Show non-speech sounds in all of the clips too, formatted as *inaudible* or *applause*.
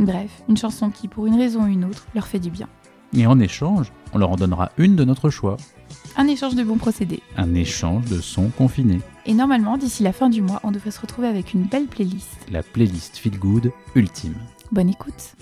Bref, une chanson qui, pour une raison ou une autre, leur fait du bien. Et en échange, on leur en donnera une de notre choix. Un échange de bons procédés. Un échange de sons confinés. Et normalement, d'ici la fin du mois, on devrait se retrouver avec une belle playlist. La playlist Feel Good ultime. Bonne écoute.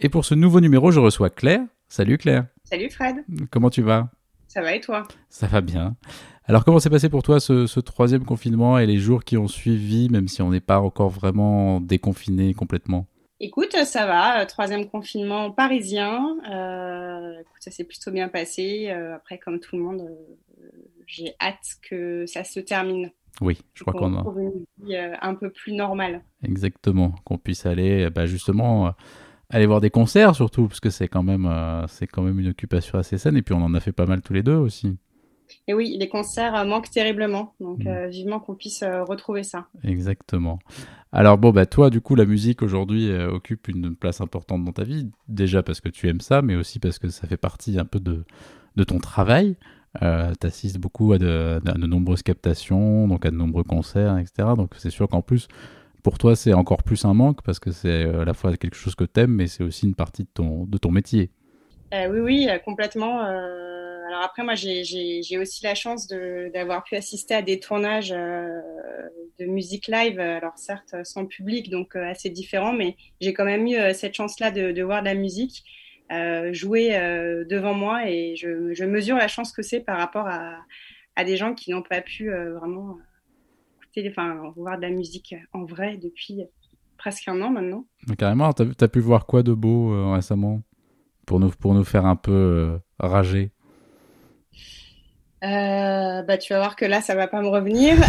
Et pour ce nouveau numéro, je reçois Claire. Salut Claire. Salut Fred. Comment tu vas? Ça va et toi? Ça va bien. Alors comment s'est passé pour toi ce, ce, troisième confinement et les jours qui ont suivi, même si on n'est pas encore vraiment déconfiné complètement? Écoute, ça va. Troisième confinement parisien. Euh, écoute, ça s'est plutôt bien passé. Euh, après, comme tout le monde, euh, j'ai hâte que ça se termine. Oui, je crois qu'on a une vie euh, un peu plus normale. Exactement, qu'on puisse aller, bah, justement, euh, aller voir des concerts surtout, parce que c'est quand même, euh, c'est quand même une occupation assez saine. Et puis on en a fait pas mal tous les deux aussi. Et oui, les concerts euh, manquent terriblement, donc Mm. euh, vivement qu'on puisse euh, retrouver ça. Exactement. Alors bon, bah toi, du coup, la musique aujourd'hui euh, occupe une place importante dans ta vie. Déjà parce que tu aimes ça, mais aussi parce que ça fait partie un peu de, de ton travail. Tu assistes beaucoup à de, à de nombreuses captations, donc à de nombreux concerts, etc. Donc c'est sûr qu'en plus, pour toi, c'est encore plus un manque parce que c'est à la fois quelque chose que t'aimes, mais c'est aussi une partie de ton, de ton métier. Oui, oui, complètement. Euh, alors après, moi, j'ai- aussi la chance d'avoir pu assister à des tournages euh, de musique live. Alors certes, sans public, donc euh, assez différent, mais j'ai quand même eu euh, cette chance-là de, voir de la musique euh, jouer euh, devant moi et je, mesure la chance que c'est par rapport à, des gens qui n'ont pas pu euh, vraiment écouter, enfin, voir de la musique en vrai depuis presque un an maintenant. Carrément, t'as as pu voir quoi de beau euh, récemment? Pour nous, pour nous faire un peu euh, rager Euh, bah, tu vas voir que là, ça va pas me revenir. *laughs*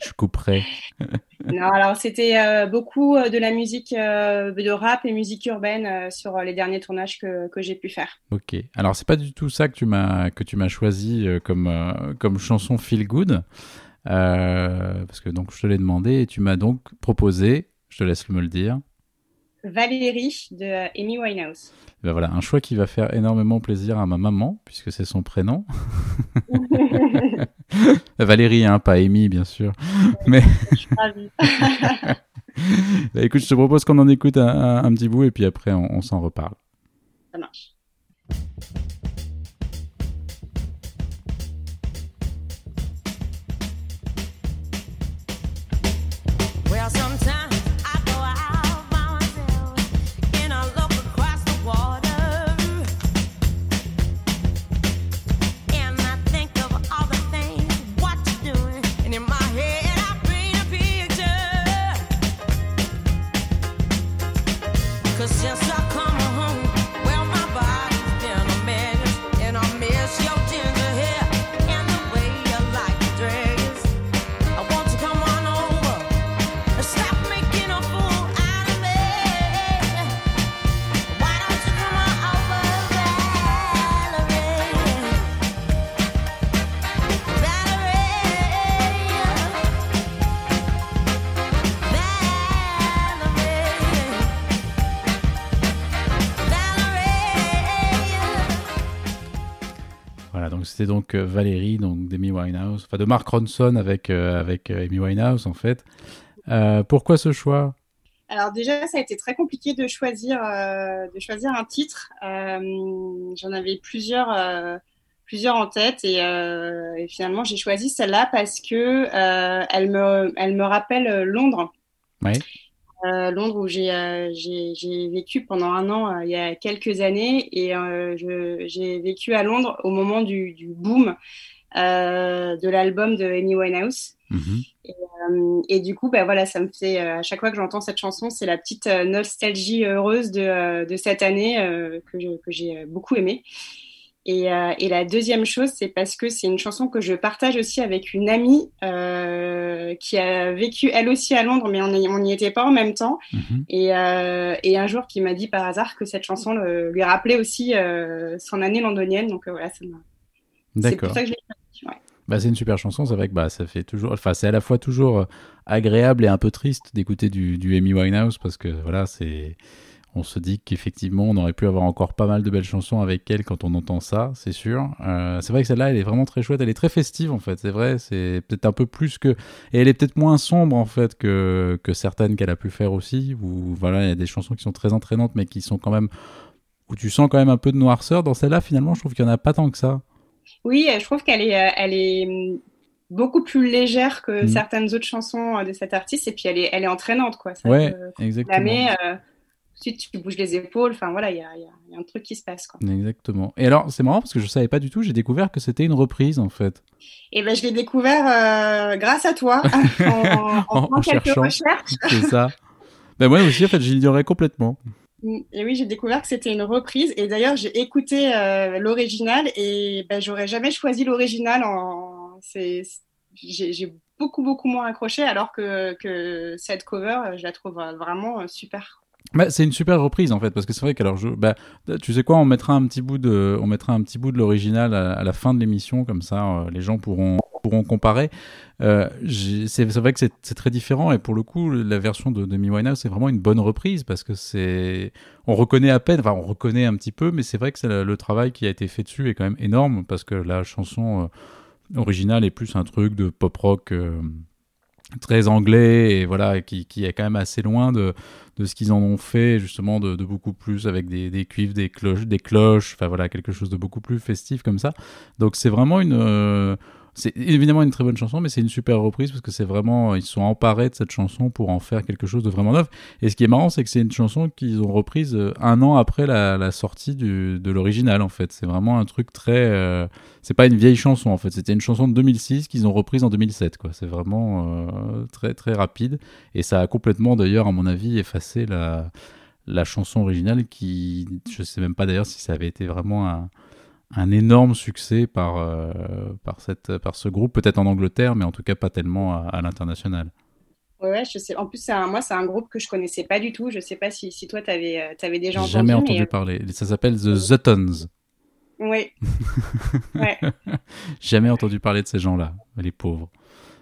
Je couperai. *laughs* non, alors c'était euh, beaucoup euh, de la musique euh, de rap et musique urbaine sur les derniers tournages que, que j'ai pu faire. Ok. Alors c'est pas du tout ça que tu m'as que tu m'as choisi comme comme chanson feel good Euh, parce que donc je te l'ai demandé et tu m'as donc proposé. Je te laisse me le dire. Valérie de euh, Amy Winehouse. Ben voilà, un choix qui va faire énormément plaisir à ma maman puisque c'est son prénom. *laughs* Valérie, hein, pas Amy bien sûr. Mais Je suis ravie. *laughs* bah, écoute, je te propose qu'on en écoute un, un- un petit bout et puis après on, on s'en reparle. Ça marche. 'Cause c'était donc euh, Valérie, donc d'Amy Winehouse, enfin de Mark Ronson avec euh, avec euh, Amy Winehouse en fait. Pourquoi ce choix? Alors déjà, ça a été très compliqué de choisir, euh, de choisir un titre. Euh, J'en avais plusieurs, euh, plusieurs en tête et, et finalement j'ai choisi celle-là parce que elle me, elle me rappelle Londres. Ouais. Euh, Londres où j'ai euh, j'ai j'ai vécu pendant un an euh, il y a quelques années et j'ai vécu à Londres au moment du, du boom de l'album de Amy Winehouse. Mhm. Euh, et du coup, bah, voilà, ça me fait, euh, à chaque fois que j'entends cette chanson, c'est la petite euh, nostalgie heureuse de, de cette année que je- que j'ai euh, beaucoup aimée. Et, euh, et la deuxième chose, c'est parce que c'est une chanson que je partage aussi avec une amie euh, qui a vécu elle aussi à Londres, mais on n'y était pas en même temps. Mhm. Et, euh, et un jour, qui m'a dit par hasard que cette chanson le- lui rappelait aussi son année londonienne. Donc voilà, ça m'a- c'est D'accord. pour ça que je l'ai ouais. Bah, c'est une super chanson, c'est vrai que bah, ça fait toujours. Enfin, c'est à la fois toujours agréable et un peu triste d'écouter du, du Amy Winehouse parce que voilà, c'est. On se dit qu'effectivement, on aurait pu avoir encore pas mal de belles chansons avec elle quand on entend ça, c'est sûr. Euh, c'est vrai que celle-là, elle est vraiment très chouette, elle est très festive en fait, c'est vrai. C'est peut-être un peu plus que. Et elle est peut-être moins sombre en fait que, que certaines qu'elle a pu faire aussi. Où voilà, il y a des chansons qui sont très entraînantes mais qui sont quand même. Où tu sens quand même un peu de noirceur. Dans celle-là, finalement, je trouve qu'il n'y en a pas tant que ça. Oui, euh, je trouve qu'elle est, euh, elle est hum, beaucoup plus légère que Mhm. certaines autres chansons de cet artiste, et puis elle est, elle est entraînante, quoi. Ça Ouais, te exactement. euh, ensuite tu bouges les épaules, enfin voilà, il y a, y y un truc qui se passe, quoi. Exactement. Et alors, c'est marrant parce que je savais pas du tout, j'ai découvert que c'était une reprise en fait. Et ben je l'ai découvert euh, grâce à toi, *laughs* en, en, En- en quelques cherchant. recherches. *laughs* C'est ça. ben moi aussi, en fait, j'ignorais complètement. Mm, Et oui, j'ai découvert que c'était une reprise. Et d'ailleurs, j'ai écouté euh, l'original et ben, j'aurais jamais choisi l'original. En... J'ai beaucoup, beaucoup moins accroché alors que, que cette cover, je la trouve euh, vraiment super. Bah, c'est une super reprise en fait, parce que c'est vrai qu'alors, bah, tu sais quoi, on mettra un petit bout de, on mettra un petit bout de l'original à, la fin de l'émission, comme ça, euh, les gens pourront pourront comparer. Euh, c'est vrai que c'est très différent et pour le coup, la version de Demi Winehouse c'est vraiment une bonne reprise parce que c'est, on reconnaît à peine, enfin on reconnaît un petit peu, mais c'est vrai que le, le travail qui a été fait dessus est quand même énorme parce que la chanson euh, originale est plus un truc de pop rock. Très anglais et voilà qui, qui est quand même assez loin de, de ce qu'ils en ont fait justement de, de beaucoup plus avec des, des cuivres des cloches des cloches enfin voilà quelque chose de beaucoup plus festif comme ça. Donc c'est vraiment une euh, c'est évidemment une très bonne chanson mais c'est une super reprise parce que c'est vraiment ils sont emparés de cette chanson pour en faire quelque chose de vraiment neuf. Et ce qui est marrant c'est que c'est une chanson qu'ils ont reprise euh, un an après la, la sortie du, de l'original en fait. C'est vraiment un truc très euh, c'est pas une vieille chanson en fait, c'était une chanson de 2006 qu'ils ont reprise en 2007 quoi. C'est vraiment euh, très très rapide. Et ça a complètement d'ailleurs à mon avis effacé la la chanson originale qui je sais même pas d'ailleurs si ça avait été vraiment un un énorme succès par euh, par cette par ce groupe peut-être en Angleterre mais en tout cas pas tellement à, à l'international. Ouais, ouais, je sais. En plus, un- moi, c'est un groupe que je connaissais pas du tout. Je sais pas si, si toi, tu avais, déjà entendu. Jamais entendu mais, parler. Ça s'appelle The Zuttons. euh, Oui. ouais. *laughs* Jamais entendu parler de ces gens-là, les pauvres.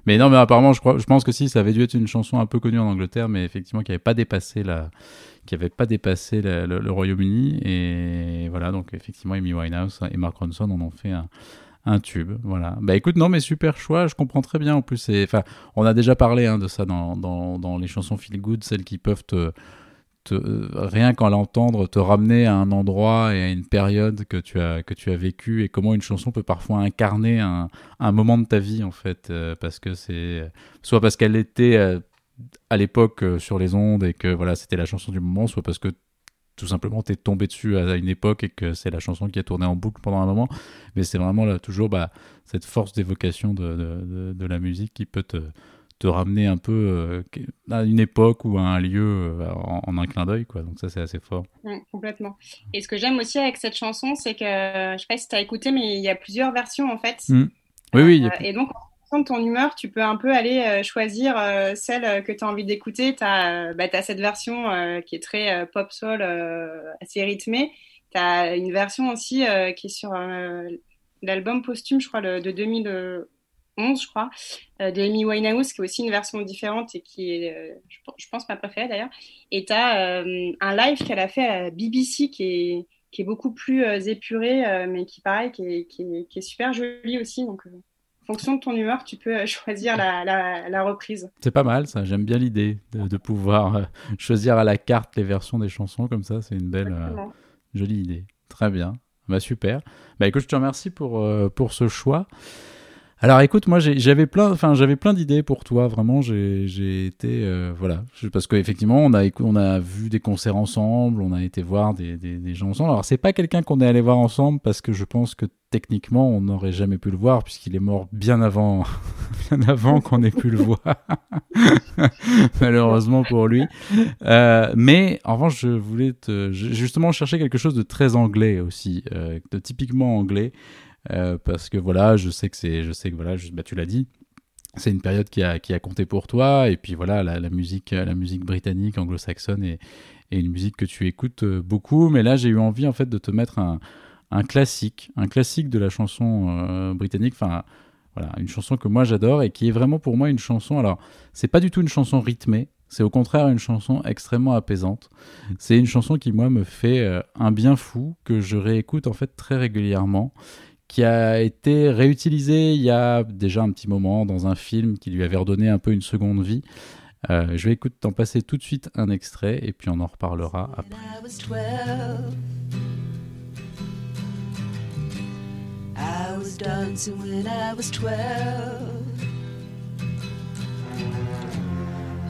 Mais non, mais apparemment, je, crois, je pense que si, ça avait dû être une chanson un peu connue en Angleterre, mais effectivement, qui n'avait pas dépassé, la, qui avait pas dépassé le, Royaume-Uni. Et voilà, donc effectivement, Amy Winehouse et Mark Ronson en ont fait un, un tube. Voilà. Bah écoute, non, mais super choix, je comprends très bien. En plus, on a déjà parlé hein, de ça dans, dans, dans les chansons feel good, celles qui peuvent te, rien qu'en l'entendre, te ramener à un endroit et à une période que tu as, que tu as vécu et comment une chanson peut parfois incarner un, moment de ta vie en fait, euh, parce que c'est soit parce qu'elle était euh, à l'époque euh, sur les ondes et que voilà c'était la chanson du moment, soit parce que tout simplement t'es tombé dessus à une époque et que c'est la chanson qui a tourné en boucle pendant un moment, mais c'est vraiment là toujours bah, cette force d'évocation de- de la musique qui peut te, te ramener un peu euh, à une époque ou à un lieu euh, en, en un clin d'œil quoi, donc ça c'est assez fort. Mm, complètement. Et ce que j'aime aussi avec cette chanson, c'est que, je sais pas si tu as écouté, mais il y a plusieurs versions en fait. Mm. Oui, oui, y a Euh, et donc, en fonction de ton humeur, tu peux un peu aller euh, choisir euh, celle euh, que tu as envie d'écouter. Tu as, bah, t'as cette version euh, qui est très euh, pop soul, euh, assez rythmée. Tu as une version aussi euh, qui est sur euh, l'album posthume, je crois, de 2011, je crois, euh, de Amy Winehouse, qui est aussi une version différente et qui est, euh, je, je pense, ma préférée d'ailleurs. Et tu as un live qu'elle a fait à la BBC qui est, qui est beaucoup plus euh, épuré, euh, mais qui, pareil, qui est, qui est, qui est super joli aussi. Donc, euh, en fonction de ton humeur, tu peux euh, *laughs* choisir la, la, la reprise. C'est pas mal ça, j'aime bien l'idée de, de pouvoir euh, choisir à la carte les versions des chansons comme ça, c'est une belle, euh, jolie idée. Très bien, bah super. Bah écoute, je te remercie pour, euh, pour ce choix. Alors écoute, moi j'avais plein, enfin j'avais plein d'idées pour toi. Vraiment, j'ai été, euh, voilà, parce qu'effectivement on a on a vu des concerts ensemble, on a été voir des, des, des gens ensemble. Alors c'est pas quelqu'un qu'on est allé voir ensemble parce que je pense que techniquement on n'aurait jamais pu le voir puisqu'il est mort bien avant, *laughs* bien avant qu'on ait pu le voir. *laughs* Malheureusement pour lui. Euh, mais en revanche, je voulais te, justement chercher quelque chose de très anglais aussi, euh, de typiquement anglais. Euh, parce que voilà, je sais que c'est, je sais que voilà, bah, tu l'as dit, c'est une période qui a, qui a compté pour toi, et puis voilà, la, musique, la musique britannique, anglo-saxonne, est, est une musique que tu écoutes euh, beaucoup. Mais là, j'ai eu envie en fait de te mettre un, un classique, un classique de la chanson euh, britannique, enfin voilà, une chanson que moi j'adore et qui est vraiment pour moi une chanson. Alors, c'est pas du tout une chanson rythmée. C'est au contraire une chanson extrêmement apaisante. C'est une chanson qui, moi, me fait un bien fou, que je réécoute en fait très régulièrement qui a été réutilisé il y a déjà un petit moment dans un film qui lui avait redonné un peu une seconde vie. Euh, je vais écouter t'en passer tout de suite un extrait et puis on en reparlera après. I was 12, I was dancing when I was 12.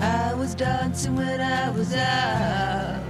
I was dancing when I was out.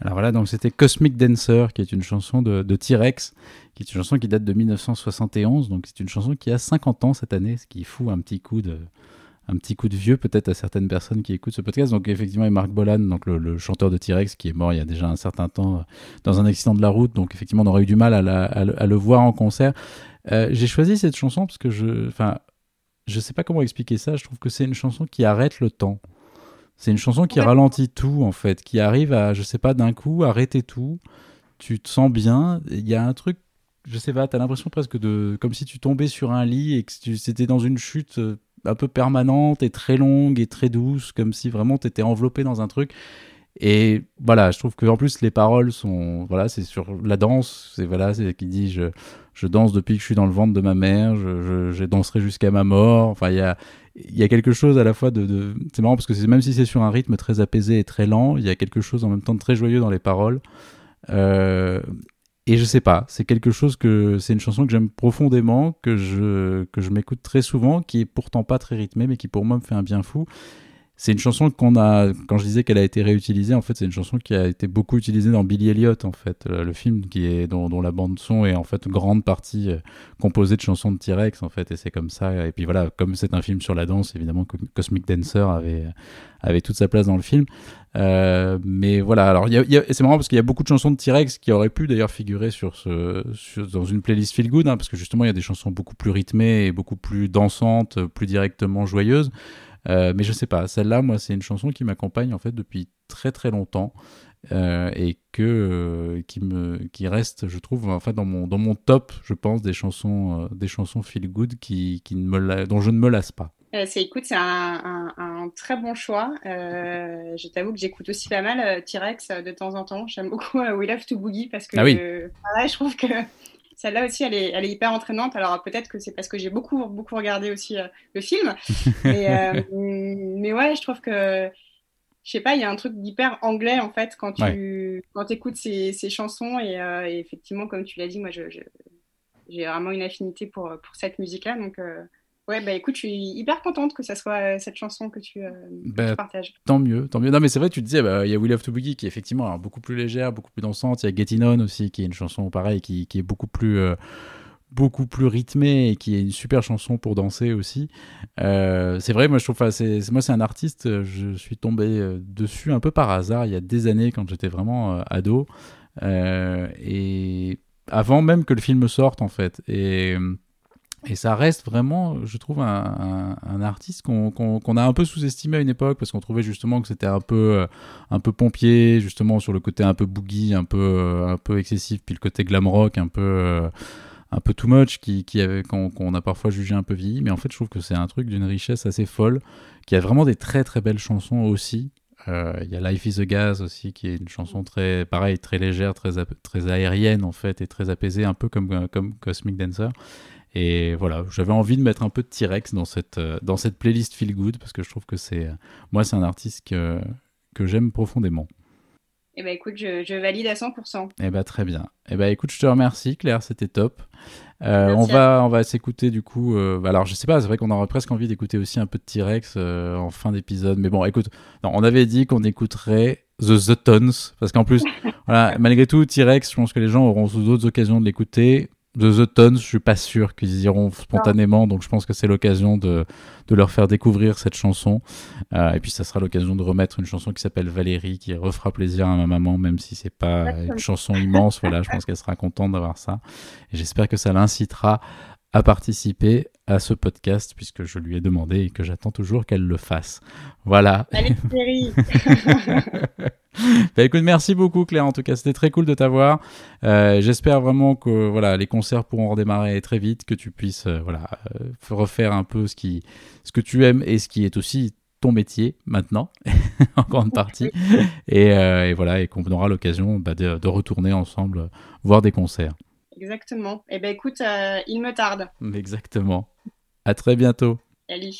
Alors voilà, donc c'était Cosmic Dancer, qui est une chanson de, T-Rex, qui est une chanson qui date de 1971, donc c'est une chanson qui a 50 ans cette année, ce qui fout un petit coup de, un petit coup de vieux peut-être à certaines personnes qui écoutent ce podcast. Donc effectivement, il y a Mark Bolan, donc le, le chanteur de T-Rex, qui est mort il y a déjà un certain temps euh, dans un accident de la route, donc effectivement on aurait eu du mal à, la- à le, à le voir en concert. Euh, J'ai choisi cette chanson parce que je, enfin, je sais pas comment expliquer ça. Je trouve que c'est une chanson qui arrête le temps. C'est une chanson qui Ouais. ralentit tout en fait, qui arrive à, je sais pas, d'un coup arrêter tout. Tu te sens bien. Il y a un truc, je sais pas, t'as l'impression presque de, comme si tu tombais sur un lit et que tu- c'était dans une chute euh, un peu permanente et très longue et très douce, comme si vraiment t'étais enveloppé dans un truc. Et voilà, je trouve que en plus les paroles sont, voilà, c'est sur la danse, c'est voilà, c'est qui dit je, je danse depuis que je suis dans le ventre de ma mère, je, je, danserai jusqu'à ma mort. Enfin, il y a, il y a quelque chose à la fois de, de... c'est marrant parce que c'est- même si c'est sur un rythme très apaisé et très lent, il y a quelque chose en même temps de très joyeux dans les paroles. Euh, et je sais pas, c'est quelque chose que c'est une chanson que j'aime profondément, que je que je m'écoute très souvent, qui est pourtant pas très rythmée, mais qui pour moi me fait un bien fou. C'est une chanson qu'on a, quand je disais qu'elle a été réutilisée, en fait, c'est une chanson qui a été beaucoup utilisée dans Billy Elliot, en fait, le film qui est dont, dont la bande son est en fait grande partie euh, composée de chansons de T-Rex, en fait, et c'est comme ça. Et puis voilà, comme c'est un film sur la danse, évidemment, Co- Cosmic Dancer avait avait toute sa place dans le film. Euh, mais voilà, alors y a- y a- c'est marrant parce qu'il y a beaucoup de chansons de T-Rex qui auraient pu d'ailleurs figurer sur ce, sur- dans une playlist Feel Good, hein, parce que justement il y a des chansons beaucoup plus rythmées et beaucoup plus dansantes, plus directement joyeuses. Euh, mais je sais pas, celle-là, moi, c'est une chanson qui m'accompagne en fait depuis très très longtemps euh, et que euh, qui me qui reste, je trouve, en fait dans mon dans mon top, je pense, des chansons des chansons feel good qui, qui ne me la- dont je ne me lasse pas. C'est, écoute, c'est un, un, un très bon choix. Euh, je t'avoue que j'écoute aussi pas mal euh, T-Rex euh, de temps en temps. J'aime beaucoup We Love to Boogie parce que Ah oui. je trouve que celle-là aussi, elle est, elle est hyper entraînante. Alors peut-être que c'est parce que j'ai beaucoup, beaucoup regardé aussi euh, le film. *laughs* mais, euh, mais ouais, je trouve que, je sais pas, il y a un truc d'hyper anglais en fait quand tu quand écoutes ces, ces chansons. Et, euh, et effectivement, comme tu l'as dit, moi, j'ai vraiment une affinité pour, pour cette musique-là. Donc, euh, ouais, bah écoute, je suis hyper contente que ça soit euh, cette chanson que tu, euh, que Bah, tu partages. Tant mieux, tant mieux. Non, mais c'est vrai, tu te disais, bah, il y a We Love to Boogie qui est effectivement alors, beaucoup plus légère, beaucoup plus dansante. Il y a Getting On aussi, qui est une chanson pareille, qui, qui est beaucoup plus, euh, beaucoup plus rythmé et qui est une super chanson pour danser aussi. Euh, c'est vrai, moi je trouve, enfin, c'est, moi c'est un artiste, je suis tombé dessus un peu par hasard il y a des années quand j'étais vraiment ado et avant même que le film sorte en fait. Et et ça reste vraiment, je trouve, un, artiste qu'on a un peu sous-estimé à une époque parce qu'on trouvait justement que c'était un peu, euh, un peu pompier, justement sur le côté un peu boogie, un peu, euh, un peu excessif, puis le côté glam rock, un peu, euh, un peu too much, qui, qui qu'on a parfois jugé un peu vieilli. Mais en fait, je trouve que c'est un truc d'une richesse assez folle, qui a vraiment des très très belles chansons aussi. Il y a Life is a Gas aussi, qui est une chanson très, pareil, très légère, très, très aérienne en fait, et très apaisée, un peu comme, comme Cosmic Dancer. Et voilà, j'avais envie de mettre un peu de T-Rex dans cette, euh, dans cette playlist Feel Good, parce que je trouve que c'est, euh, moi, c'est un artiste que, que j'aime profondément. Eh ben écoute, je, je valide à 100%. Eh ben très bien. Eh ben écoute, je te remercie Claire, c'était top. Euh, on va on va s'écouter du coup. euh, alors je sais pas, c'est vrai qu'on aurait presque envie d'écouter aussi un peu de T-Rex euh, en fin d'épisode, mais bon, écoute, non, on avait dit qu'on écouterait The The Tones parce qu'en plus, *laughs* voilà, malgré tout, T-Rex, je pense que les gens auront d'autres occasions de l'écouter. The The Tones, je suis pas sûr qu'ils iront spontanément, donc je pense que c'est l'occasion de, de leur faire découvrir cette chanson. Euh, et puis ça sera l'occasion de remettre une chanson qui s'appelle Valérie, qui refera plaisir à ma maman, même si c'est pas une chanson immense. Voilà, je pense qu'elle sera contente d'avoir ça. Et j'espère que ça l'incitera à participer à ce podcast, puisque je lui ai demandé et que j'attends toujours qu'elle le fasse. Voilà. Allez, *laughs* Thierry Bah, écoute, merci beaucoup Claire. En tout cas, c'était très cool de t'avoir. Euh, J'espère vraiment que voilà, les concerts pourront redémarrer très vite, que tu puisses euh, voilà, euh, refaire un peu ce, qui, ce que tu aimes et ce qui est aussi ton métier maintenant, *laughs* en grande partie. Et, euh, et voilà, et qu'on aura l'occasion bah, de, de retourner ensemble voir des concerts. Exactement. Eh ben écoute, euh, il me tarde. Exactement. À très bientôt. Salut.